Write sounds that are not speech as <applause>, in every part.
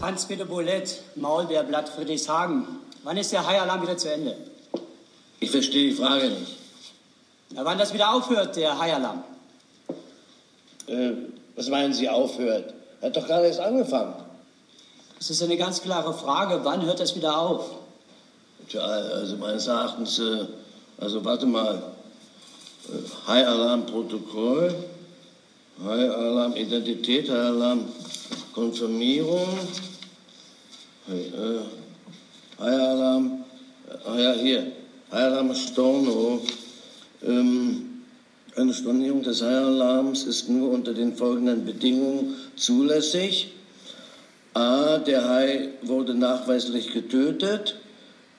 Hans-Peter Boulett, Maulbeerblatt Friedrichshagen. Wann ist der Haialarm wieder zu Ende? Ich verstehe die Frage nicht. Na, wann das wieder aufhört, der Haialarm? Äh, was meinen Sie aufhört? Er hat doch gerade erst angefangen. Das ist eine ganz klare Frage. Wann hört das wieder auf? Tja, also meines Erachtens, äh, also warte mal. Äh, High-Alarm-Protokoll, High-Alarm-Identität, High-Alarm-Konfirmierung, High-Alarm, ah ja, hier, High-Alarm Storno. Ähm, eine Stornierung des High-Alarms ist nur unter den folgenden Bedingungen zulässig. A. Der Hai wurde nachweislich getötet.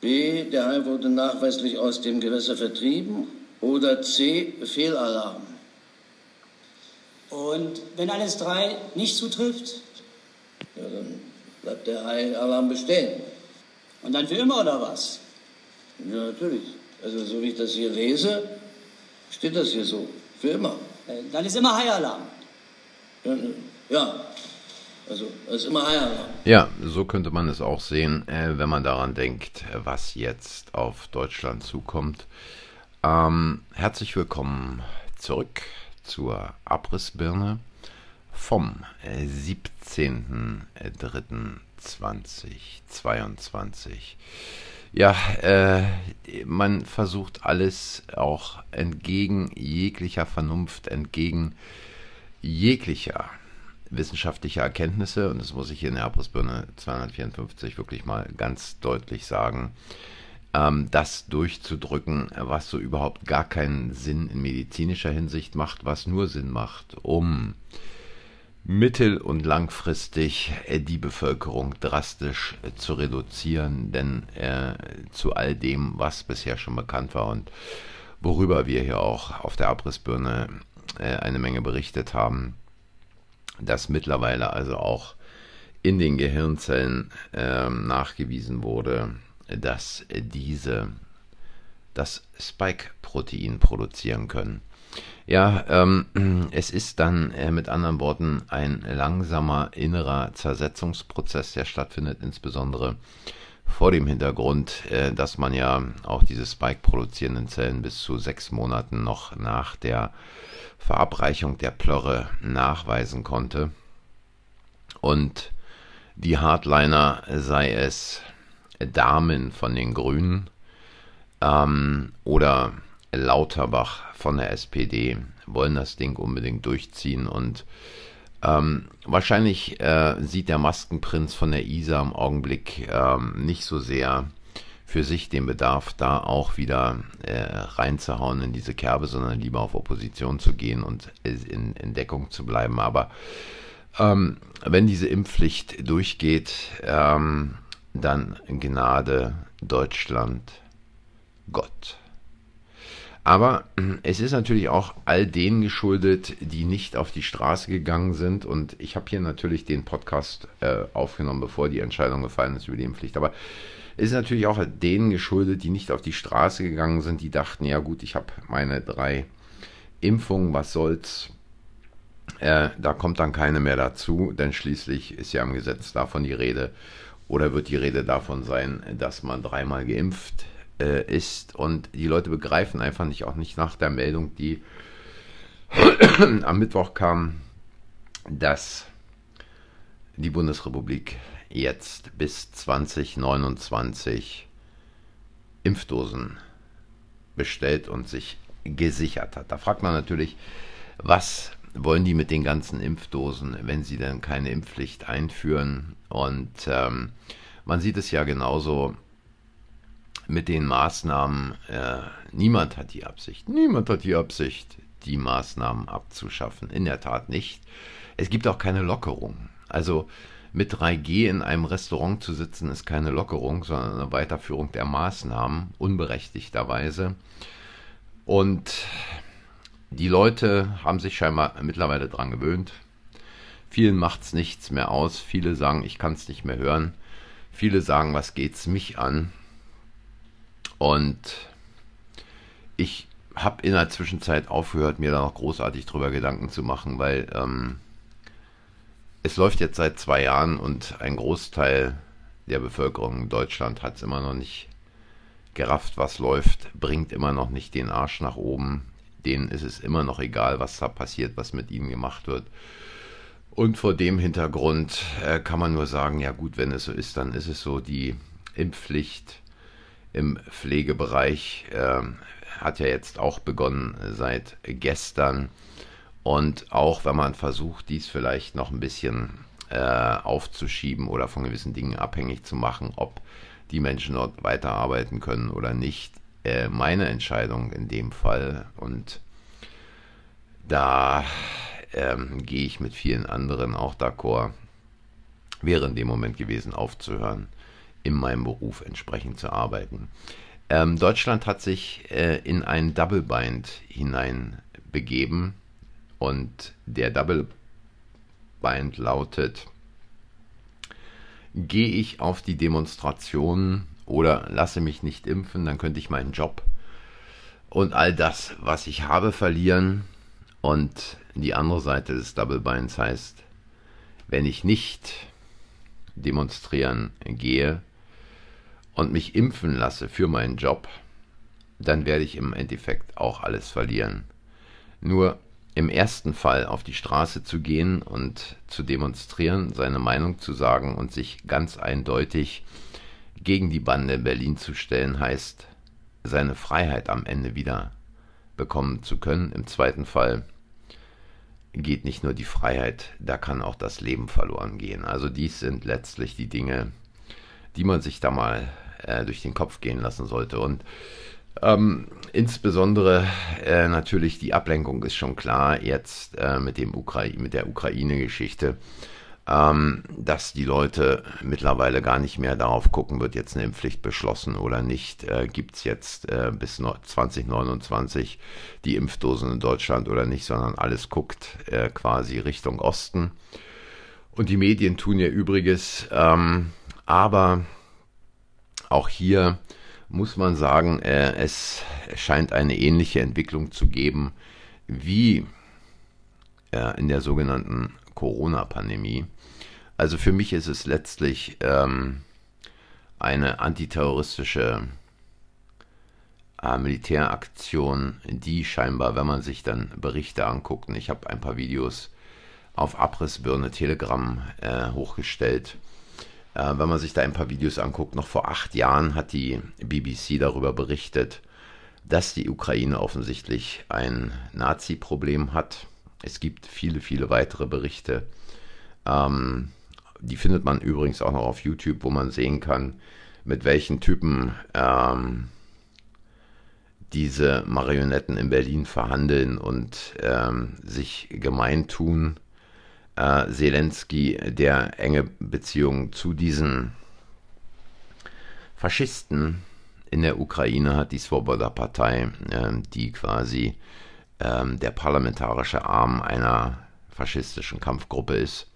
B. Der Hai wurde nachweislich aus dem Gewässer vertrieben. Oder C. Fehlalarm. Und wenn alles drei nicht zutrifft? Ja, dann bleibt der Hai-Alarm bestehen. Und dann für immer oder was? Ja, natürlich. Also so wie ich das hier lese, steht das hier so. Für immer. Äh, dann ist immer High-Alarm. Ne, ja. Also, es ist immer High-Alarm. Ja, so könnte man es auch sehen, äh, wenn man daran denkt, was jetzt auf Deutschland zukommt. Ähm, herzlich willkommen zurück zur Abrissbirne vom äh, 17.03. 2022. Ja, äh, man versucht alles auch entgegen jeglicher Vernunft, entgegen jeglicher wissenschaftlicher Erkenntnisse, und das muss ich hier in der Abrissbirne 254 wirklich mal ganz deutlich sagen, ähm, das durchzudrücken, was so überhaupt gar keinen Sinn in medizinischer Hinsicht macht, was nur Sinn macht, um äh, mittel- und langfristig äh, die Bevölkerung drastisch äh, zu reduzieren, denn äh, zu all dem, was bisher schon bekannt war und worüber wir hier auch auf der Abrissbirne äh, eine Menge berichtet haben, dass mittlerweile also auch in den Gehirnzellen äh, nachgewiesen wurde, dass diese das Spike-Protein produzieren können. Ja, ähm, <clears throat> es ist dann äh, mit anderen Worten ein langsamer innerer Zersetzungsprozess, der stattfindet, insbesondere vor dem Hintergrund, äh, dass man ja auch diese Spike-produzierenden Zellen bis zu sechs Monaten noch nach der Verabreichung der Plörre nachweisen konnte. Und die Hardliner, sei es Damen von den Grünen ähm, oder Lauterbach von der SPD wollen das Ding unbedingt durchziehen und ähm, wahrscheinlich äh, sieht der Maskenprinz von der ISA im Augenblick ähm, nicht so sehr für sich den Bedarf, da auch wieder äh, reinzuhauen in diese Kerbe, sondern lieber auf Opposition zu gehen und in, in Deckung zu bleiben. Aber ähm, wenn diese Impfpflicht durchgeht, ähm, dann Gnade Deutschland Gott. Aber es ist natürlich auch all denen geschuldet, die nicht auf die Straße gegangen sind. Und ich habe hier natürlich den Podcast äh, aufgenommen, bevor die Entscheidung gefallen ist über die Impfpflicht. Aber es ist natürlich auch denen geschuldet, die nicht auf die Straße gegangen sind, die dachten, ja gut, ich habe meine drei Impfungen, was soll's. Äh, da kommt dann keine mehr dazu, denn schließlich ist ja im Gesetz davon die Rede oder wird die Rede davon sein, dass man dreimal geimpft äh, ist. Und die Leute begreifen einfach nicht, auch nicht nach der Meldung, die <clears throat> am Mittwoch kam, dass die Bundesrepublik jetzt bis 2029 Impfdosen bestellt und sich gesichert hat. Da fragt man natürlich, was wollen die mit den ganzen Impfdosen, wenn sie denn keine Impfpflicht einführen? Und ähm, man sieht es ja genauso mit den Maßnahmen. Äh, niemand hat die Absicht, niemand hat die Absicht, die Maßnahmen abzuschaffen. In der Tat nicht. Es gibt auch keine Lockerung. Also mit 3G in einem Restaurant zu sitzen, ist keine Lockerung, sondern eine Weiterführung der Maßnahmen, unberechtigterweise. Und die Leute haben sich scheinbar mittlerweile daran gewöhnt. Vielen macht es nichts mehr aus. Viele sagen, ich kann es nicht mehr hören. Viele sagen, was geht's mich an? Und ich habe in der Zwischenzeit aufgehört, mir da noch großartig drüber Gedanken zu machen, weil ähm, es läuft jetzt seit zwei Jahren und ein Großteil der Bevölkerung in Deutschland hat es immer noch nicht gerafft, was läuft, bringt immer noch nicht den Arsch nach oben. Denen ist es immer noch egal, was da passiert, was mit ihnen gemacht wird. Und vor dem Hintergrund äh, kann man nur sagen, ja gut, wenn es so ist, dann ist es so, die Impfpflicht im Pflegebereich äh, hat ja jetzt auch begonnen seit gestern. Und auch wenn man versucht, dies vielleicht noch ein bisschen äh, aufzuschieben oder von gewissen Dingen abhängig zu machen, ob die Menschen dort weiterarbeiten können oder nicht, äh, meine Entscheidung in dem Fall. Und da ähm, gehe ich mit vielen anderen auch d'accord, wäre in dem Moment gewesen, aufzuhören, in meinem Beruf entsprechend zu arbeiten. Ähm, Deutschland hat sich äh, in ein Double Bind hineinbegeben und der Double Bind lautet, gehe ich auf die Demonstration oder lasse mich nicht impfen, dann könnte ich meinen Job und all das, was ich habe, verlieren. Und die andere Seite des Double Binds heißt, wenn ich nicht demonstrieren gehe, und mich impfen lasse für meinen Job, dann werde ich im Endeffekt auch alles verlieren. Nur im ersten Fall auf die Straße zu gehen und zu demonstrieren, seine Meinung zu sagen und sich ganz eindeutig gegen die Bande in Berlin zu stellen, heißt, seine Freiheit am Ende wieder bekommen zu können. Im zweiten Fall geht nicht nur die Freiheit, da kann auch das Leben verloren gehen. Also dies sind letztlich die Dinge, die man sich da mal äh, durch den Kopf gehen lassen sollte. Und ähm, insbesondere äh, natürlich die Ablenkung ist schon klar jetzt äh, mit, dem Ukra mit der Ukraine-Geschichte, ähm, dass die Leute mittlerweile gar nicht mehr darauf gucken, wird jetzt eine Impfpflicht beschlossen oder nicht, äh, gibt es jetzt äh, bis 2029 die Impfdosen in Deutschland oder nicht, sondern alles guckt äh, quasi Richtung Osten. Und die Medien tun ihr Übriges. Ähm, aber auch hier muss man sagen, äh, es scheint eine ähnliche Entwicklung zu geben wie äh, in der sogenannten Corona-Pandemie. Also für mich ist es letztlich ähm, eine antiterroristische äh, Militäraktion, die scheinbar, wenn man sich dann Berichte anguckt, und ich habe ein paar Videos auf Abrissbirne Telegram äh, hochgestellt, äh, wenn man sich da ein paar Videos anguckt, noch vor acht Jahren hat die BBC darüber berichtet, dass die Ukraine offensichtlich ein Nazi-Problem hat. Es gibt viele, viele weitere Berichte. Ähm, die findet man übrigens auch noch auf YouTube, wo man sehen kann, mit welchen Typen ähm, diese Marionetten in Berlin verhandeln und ähm, sich gemein tun äh, Zelensky, der enge Beziehungen zu diesen Faschisten in der Ukraine hat, die Svoboda-Partei, äh, die quasi äh, der parlamentarische Arm einer faschistischen Kampfgruppe ist.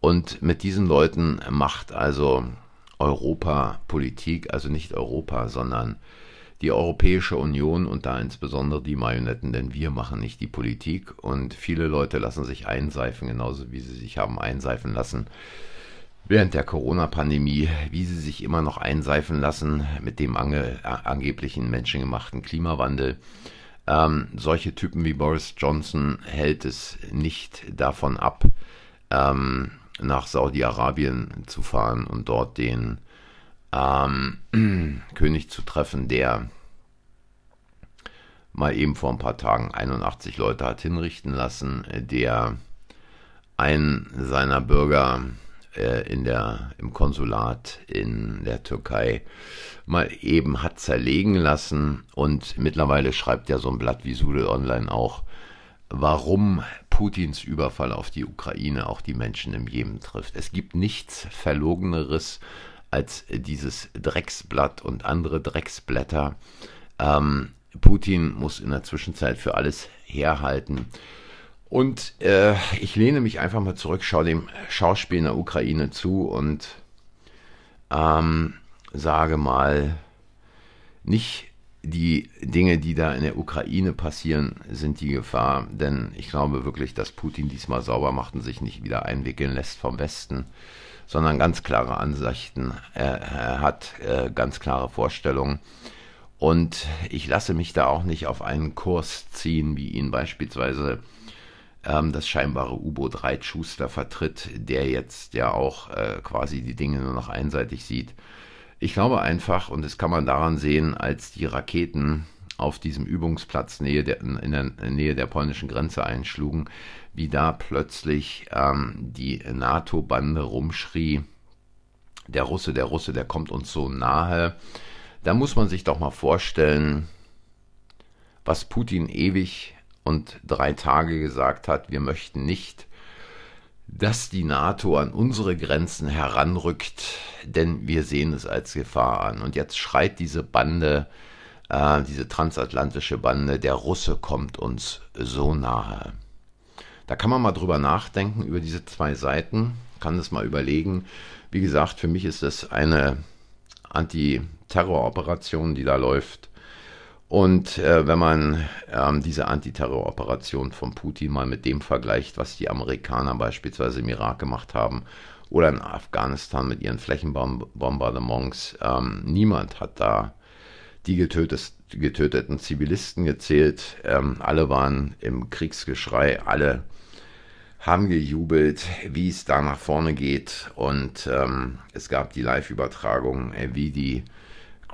Und mit diesen Leuten macht also Europa Politik, also nicht Europa, sondern die Europäische Union und da insbesondere die Marionetten, denn wir machen nicht die Politik und viele Leute lassen sich einseifen, genauso wie sie sich haben einseifen lassen während der Corona-Pandemie, wie sie sich immer noch einseifen lassen mit dem ange angeblichen menschengemachten Klimawandel. Ähm, solche Typen wie Boris Johnson hält es nicht davon ab, ähm, nach Saudi-Arabien zu fahren und dort den ähm, <clears throat> König zu treffen, der mal eben vor ein paar Tagen 81 Leute hat hinrichten lassen, der einen seiner Bürger äh, in der, im Konsulat in der Türkei mal eben hat zerlegen lassen und mittlerweile schreibt ja so ein Blatt wie Sudel Online auch, warum Putins Überfall auf die Ukraine auch die Menschen im Jemen trifft. Es gibt nichts Verlogeneres als dieses Drecksblatt und andere Drecksblätter. Ähm, Putin muss in der Zwischenzeit für alles herhalten. Und äh, ich lehne mich einfach mal zurück, schaue dem Schauspiel in der Ukraine zu und ähm, sage mal, nicht die Dinge, die da in der Ukraine passieren, sind die Gefahr. Denn ich glaube wirklich, dass Putin diesmal sauber macht und sich nicht wieder einwickeln lässt vom Westen, sondern ganz klare Ansichten. Er, er hat äh, ganz klare Vorstellungen. Und ich lasse mich da auch nicht auf einen Kurs ziehen, wie ihn beispielsweise ähm, das scheinbare U-Boot Reit Schuster vertritt, der jetzt ja auch äh, quasi die Dinge nur noch einseitig sieht. Ich glaube einfach, und das kann man daran sehen, als die Raketen auf diesem Übungsplatz Nähe der, in der Nähe der polnischen Grenze einschlugen, wie da plötzlich ähm, die NATO-Bande rumschrie, der Russe, der Russe, der kommt uns so nahe. Da muss man sich doch mal vorstellen, was Putin ewig und drei Tage gesagt hat, wir möchten nicht, dass die NATO an unsere Grenzen heranrückt, denn wir sehen es als Gefahr an. Und jetzt schreit diese Bande, äh, diese transatlantische Bande, der Russe kommt uns so nahe. Da kann man mal drüber nachdenken, über diese zwei Seiten, kann es mal überlegen. Wie gesagt, für mich ist es eine Antiterroroperation, die da läuft. Und äh, wenn man ähm, diese Antiterroroperation von Putin mal mit dem vergleicht, was die Amerikaner beispielsweise im Irak gemacht haben oder in Afghanistan mit ihren Flächenbombardements, ähm, niemand hat da die getötet, getöteten Zivilisten gezählt. Ähm, alle waren im Kriegsgeschrei, alle haben gejubelt, wie es da nach vorne geht. Und ähm, es gab die Live-Übertragung, äh, wie die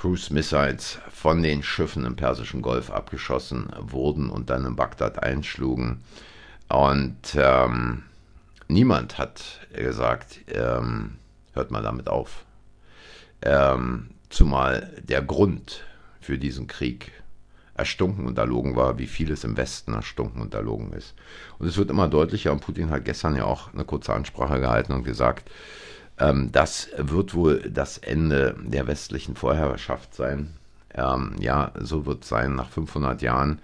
Cruise Missiles von den Schiffen im Persischen Golf abgeschossen wurden und dann in Bagdad einschlugen. Und ähm, niemand hat gesagt, ähm, hört mal damit auf. Ähm, zumal der Grund für diesen Krieg erstunken und erlogen war, wie vieles im Westen erstunken und erlogen ist. Und es wird immer deutlicher und Putin hat gestern ja auch eine kurze Ansprache gehalten und gesagt, ähm, das wird wohl das Ende der westlichen Vorherrschaft sein. Ähm, ja, so wird es sein nach 500 Jahren.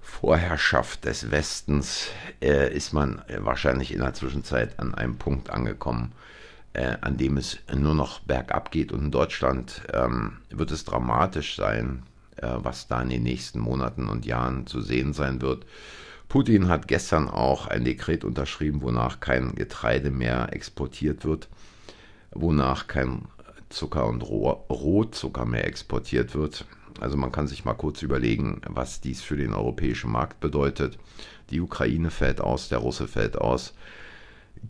Vorherrschaft des Westens äh, ist man wahrscheinlich in der Zwischenzeit an einem Punkt angekommen, äh, an dem es nur noch bergab geht. Und in Deutschland ähm, wird es dramatisch sein, äh, was da in den nächsten Monaten und Jahren zu sehen sein wird. Putin hat gestern auch ein Dekret unterschrieben, wonach kein Getreide mehr exportiert wird, wonach kein Zucker und Rohzucker mehr exportiert wird. Also man kann sich mal kurz überlegen, was dies für den europäischen Markt bedeutet. Die Ukraine fällt aus, der Russe fällt aus.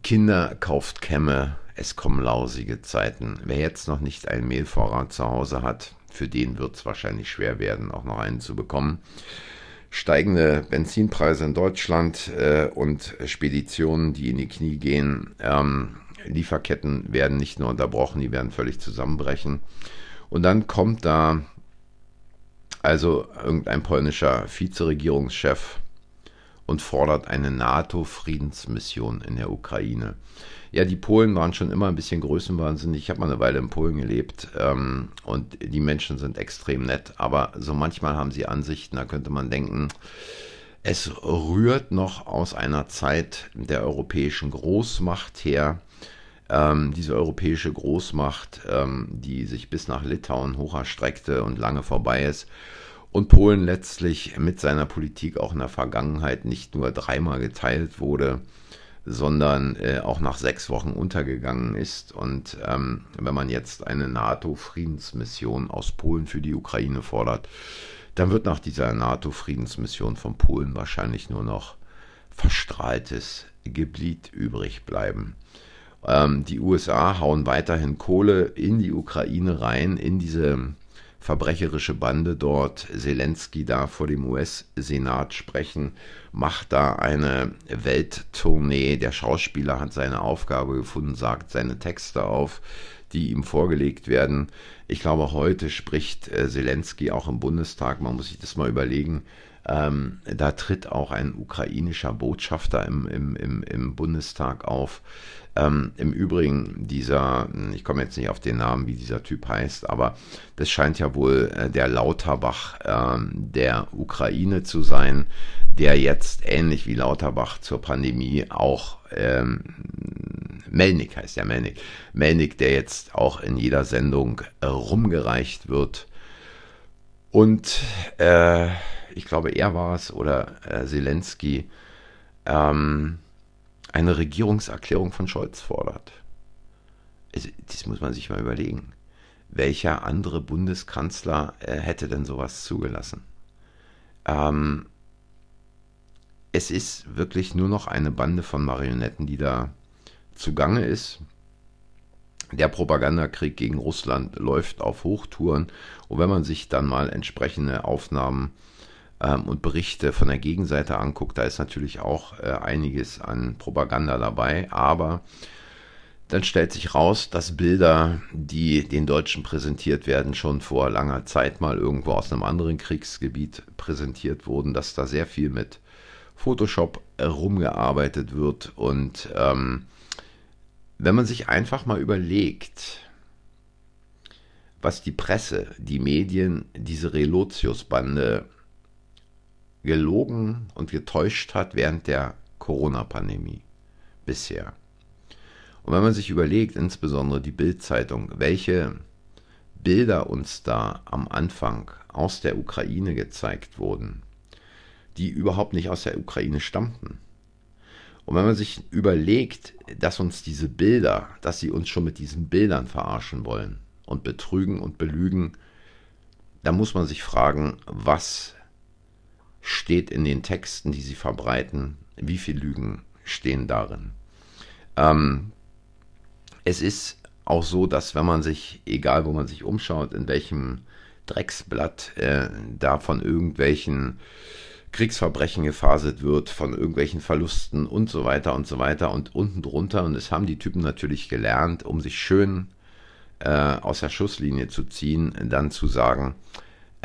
Kinder kauft Kämme, es kommen lausige Zeiten. Wer jetzt noch nicht einen Mehlvorrat zu Hause hat, für den wird es wahrscheinlich schwer werden, auch noch einen zu bekommen steigende Benzinpreise in Deutschland äh, und Speditionen, die in die Knie gehen. Ähm, Lieferketten werden nicht nur unterbrochen, die werden völlig zusammenbrechen. Und dann kommt da also irgendein polnischer Vizeregierungschef und fordert eine NATO-Friedensmission in der Ukraine. Ja, die Polen waren schon immer ein bisschen größenwahnsinnig. Ich habe mal eine Weile in Polen gelebt ähm, und die Menschen sind extrem nett, aber so manchmal haben sie Ansichten, da könnte man denken, es rührt noch aus einer Zeit der europäischen Großmacht her. Ähm, diese europäische Großmacht, ähm, die sich bis nach Litauen hoch erstreckte und lange vorbei ist. Und Polen letztlich mit seiner Politik auch in der Vergangenheit nicht nur dreimal geteilt wurde, sondern äh, auch nach sechs Wochen untergegangen ist. Und ähm, wenn man jetzt eine NATO-Friedensmission aus Polen für die Ukraine fordert, dann wird nach dieser NATO-Friedensmission von Polen wahrscheinlich nur noch verstrahltes Gebiet übrig bleiben. Ähm, die USA hauen weiterhin Kohle in die Ukraine rein, in diese verbrecherische Bande dort, Zelensky da vor dem US-Senat sprechen, macht da eine Welttournee. Der Schauspieler hat seine Aufgabe gefunden, sagt seine Texte auf, die ihm vorgelegt werden. Ich glaube, heute spricht äh, Zelensky auch im Bundestag. Man muss sich das mal überlegen. Ähm, da tritt auch ein ukrainischer Botschafter im, im, im, im Bundestag auf. Ähm, Im Übrigen, dieser, ich komme jetzt nicht auf den Namen, wie dieser Typ heißt, aber das scheint ja wohl äh, der Lauterbach äh, der Ukraine zu sein, der jetzt ähnlich wie Lauterbach zur Pandemie auch ähm, Melnik heißt ja Melnik. Melnik, der jetzt auch in jeder Sendung äh, rumgereicht wird Und äh, ich glaube, er war es oder äh, Zelensky, ähm, eine Regierungserklärung von Scholz fordert. Also, das muss man sich mal überlegen. Welcher andere Bundeskanzler äh, hätte denn sowas zugelassen? Ähm, es ist wirklich nur noch eine Bande von Marionetten, die da zugange ist. Der Propagandakrieg gegen Russland läuft auf Hochtouren. Und wenn man sich dann mal entsprechende Aufnahmen ähm, und Berichte von der Gegenseite anguckt, da ist natürlich auch äh, einiges an Propaganda dabei. Aber dann stellt sich raus, dass Bilder, die den Deutschen präsentiert werden, schon vor langer Zeit mal irgendwo aus einem anderen Kriegsgebiet präsentiert wurden, dass da sehr viel mit Photoshop rumgearbeitet wird. Und ähm, wenn man sich einfach mal überlegt, was die Presse, die Medien, diese Relotius-Bande gelogen und getäuscht hat während der Corona-Pandemie bisher. Und wenn man sich überlegt, insbesondere die Bild-Zeitung, welche Bilder uns da am Anfang aus der Ukraine gezeigt wurden, die überhaupt nicht aus der Ukraine stammten. Und wenn man sich überlegt, dass uns diese Bilder, dass sie uns schon mit diesen Bildern verarschen wollen und betrügen und belügen, dann muss man sich fragen, was steht in den Texten, die sie verbreiten, wie viele Lügen stehen darin. Ähm, es ist auch so, dass wenn man sich, egal wo man sich umschaut, in welchem Drecksblatt äh, da von irgendwelchen Kriegsverbrechen gefaselt wird, von irgendwelchen Verlusten und so weiter und so weiter und unten drunter. Und es haben die Typen natürlich gelernt, um sich schön äh, aus der Schusslinie zu ziehen, dann zu sagen,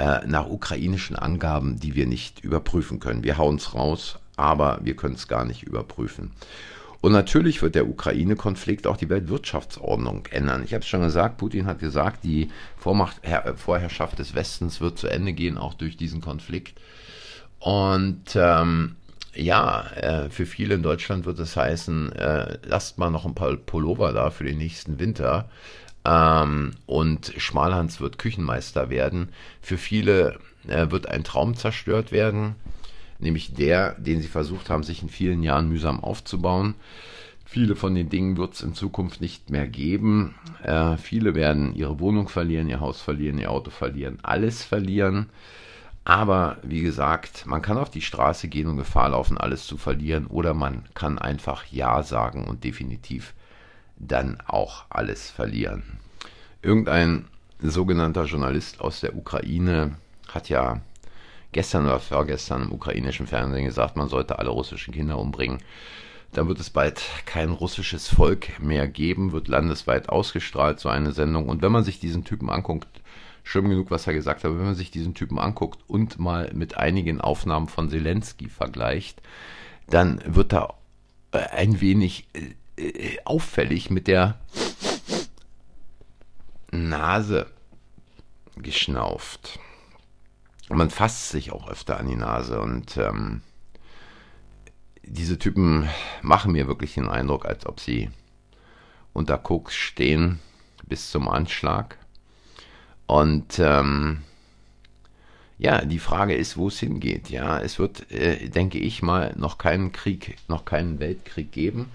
äh, nach ukrainischen Angaben, die wir nicht überprüfen können. Wir hauen es raus, aber wir können es gar nicht überprüfen. Und natürlich wird der Ukraine-Konflikt auch die Weltwirtschaftsordnung ändern. Ich habe es schon gesagt, Putin hat gesagt, die Vormacht, Vorherrschaft des Westens wird zu Ende gehen, auch durch diesen Konflikt. Und ähm, ja, äh, für viele in Deutschland wird es heißen, äh, lasst mal noch ein paar Pullover da für den nächsten Winter. Ähm, und Schmalhans wird Küchenmeister werden. Für viele äh, wird ein Traum zerstört werden, nämlich der, den sie versucht haben, sich in vielen Jahren mühsam aufzubauen. Viele von den Dingen wird es in Zukunft nicht mehr geben. Äh, viele werden ihre Wohnung verlieren, ihr Haus verlieren, ihr Auto verlieren, alles verlieren. Aber wie gesagt, man kann auf die Straße gehen und Gefahr laufen, alles zu verlieren, oder man kann einfach Ja sagen und definitiv dann auch alles verlieren. Irgendein sogenannter Journalist aus der Ukraine hat ja gestern oder vorgestern im ukrainischen Fernsehen gesagt, man sollte alle russischen Kinder umbringen. Dann wird es bald kein russisches Volk mehr geben, wird landesweit ausgestrahlt, so eine Sendung. Und wenn man sich diesen Typen anguckt, schlimm genug, was er gesagt hat, wenn man sich diesen Typen anguckt und mal mit einigen Aufnahmen von Zelensky vergleicht, dann wird da ein wenig äh, auffällig mit der Nase geschnauft. Man fasst sich auch öfter an die Nase und ähm, diese Typen machen mir wirklich den Eindruck, als ob sie unter Koks stehen bis zum Anschlag. Und ähm, ja, die Frage ist, wo es hingeht. Ja, es wird, äh, denke ich mal, noch keinen Krieg, noch keinen Weltkrieg geben.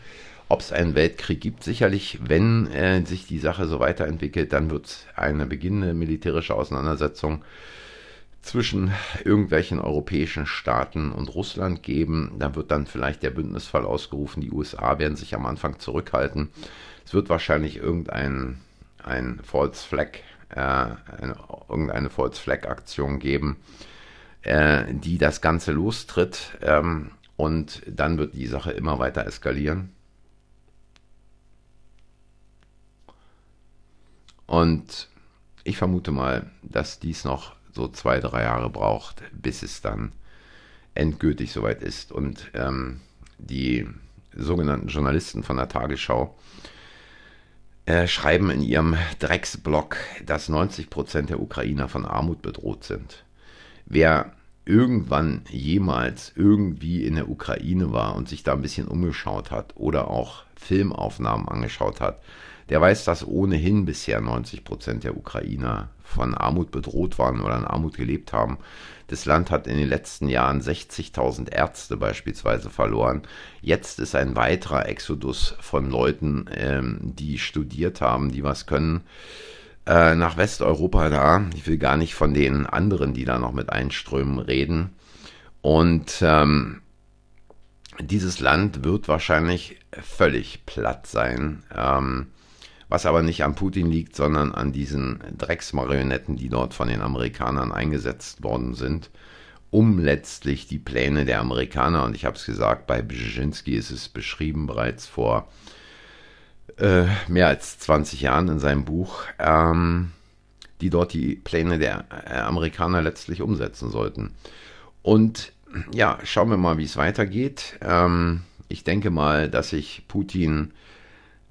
Ob es einen Weltkrieg gibt, sicherlich, wenn äh, sich die Sache so weiterentwickelt, dann wird es eine beginnende militärische Auseinandersetzung zwischen irgendwelchen europäischen Staaten und Russland geben. Da wird dann vielleicht der Bündnisfall ausgerufen. Die USA werden sich am Anfang zurückhalten. Es wird wahrscheinlich irgendein ein False Flag, äh, eine, irgendeine False Flag Aktion geben, äh, die das Ganze lostritt. Ähm, und dann wird die Sache immer weiter eskalieren. Und ich vermute mal, dass dies noch so zwei, drei Jahre braucht, bis es dann endgültig soweit ist. Und ähm, die sogenannten Journalisten von der Tagesschau äh, schreiben in ihrem Drecksblog, dass 90 Prozent der Ukrainer von Armut bedroht sind. Wer irgendwann jemals irgendwie in der Ukraine war und sich da ein bisschen umgeschaut hat oder auch Filmaufnahmen angeschaut hat, der weiß, dass ohnehin bisher 90 Prozent der Ukrainer von Armut bedroht waren oder in Armut gelebt haben. Das Land hat in den letzten Jahren 60.000 Ärzte beispielsweise verloren. Jetzt ist ein weiterer Exodus von Leuten, ähm, die studiert haben, die was können, äh, nach Westeuropa da. Ich will gar nicht von den anderen, die da noch mit einströmen, reden. Und ähm, dieses Land wird wahrscheinlich völlig platt sein. Ähm, was aber nicht an Putin liegt, sondern an diesen Drecksmarionetten, die dort von den Amerikanern eingesetzt worden sind, um letztlich die Pläne der Amerikaner, und ich habe es gesagt, bei Brzezinski ist es beschrieben bereits vor äh, mehr als 20 Jahren in seinem Buch, ähm, die dort die Pläne der äh, Amerikaner letztlich umsetzen sollten. Und ja, schauen wir mal, wie es weitergeht. Ähm, ich denke mal, dass sich Putin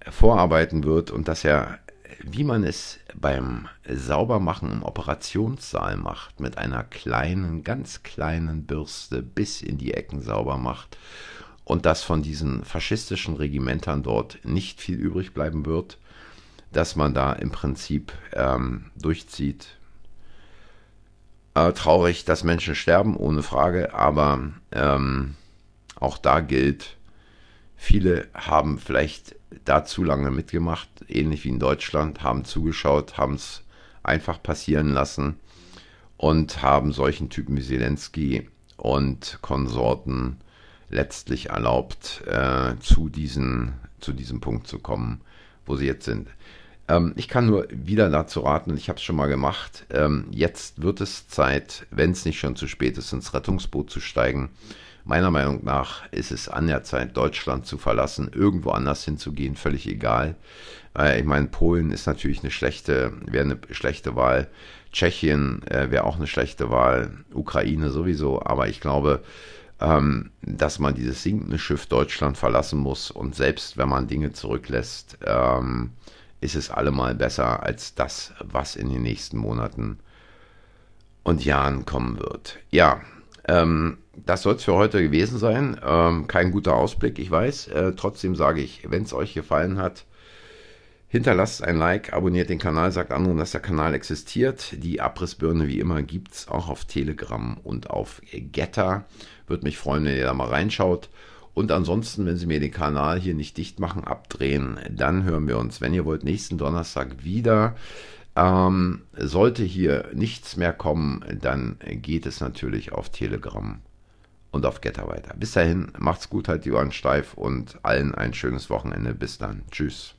vorarbeiten wird und dass er, wie man es beim Saubermachen im Operationssaal macht, mit einer kleinen, ganz kleinen Bürste bis in die Ecken sauber macht und dass von diesen faschistischen Regimentern dort nicht viel übrig bleiben wird, dass man da im Prinzip ähm, durchzieht. Äh, traurig, dass Menschen sterben, ohne Frage, aber ähm, auch da gilt, viele haben vielleicht da zu lange mitgemacht, ähnlich wie in Deutschland, haben zugeschaut, haben es einfach passieren lassen und haben solchen Typen wie Zelensky und Konsorten letztlich erlaubt, äh, zu, diesen, zu diesem Punkt zu kommen, wo sie jetzt sind. Ähm, ich kann nur wieder dazu raten, ich habe es schon mal gemacht, ähm, jetzt wird es Zeit, wenn es nicht schon zu spät ist, ins Rettungsboot zu steigen Meiner Meinung nach ist es an der Zeit, Deutschland zu verlassen, irgendwo anders hinzugehen, völlig egal. Ich meine, Polen ist natürlich eine schlechte, wäre eine schlechte Wahl. Tschechien äh, wäre auch eine schlechte Wahl. Ukraine sowieso. Aber ich glaube, ähm, dass man dieses sinkende Schiff Deutschland verlassen muss. Und selbst wenn man Dinge zurücklässt, ähm, ist es allemal besser als das, was in den nächsten Monaten und Jahren kommen wird. Ja, ähm, das soll es für heute gewesen sein. Ähm, kein guter Ausblick, ich weiß. Äh, trotzdem sage ich, wenn es euch gefallen hat, hinterlasst ein Like, abonniert den Kanal, sagt anderen, dass der Kanal existiert. Die Abrissbirne wie immer gibt es auch auf Telegram und auf Getter. Würde mich freuen, wenn ihr da mal reinschaut. Und ansonsten, wenn Sie mir den Kanal hier nicht dicht machen, abdrehen, dann hören wir uns, wenn ihr wollt, nächsten Donnerstag wieder. Ähm, sollte hier nichts mehr kommen, dann geht es natürlich auf Telegram und auf Getter weiter. Bis dahin, macht's gut, halt die Ohren steif und allen ein schönes Wochenende. Bis dann. Tschüss.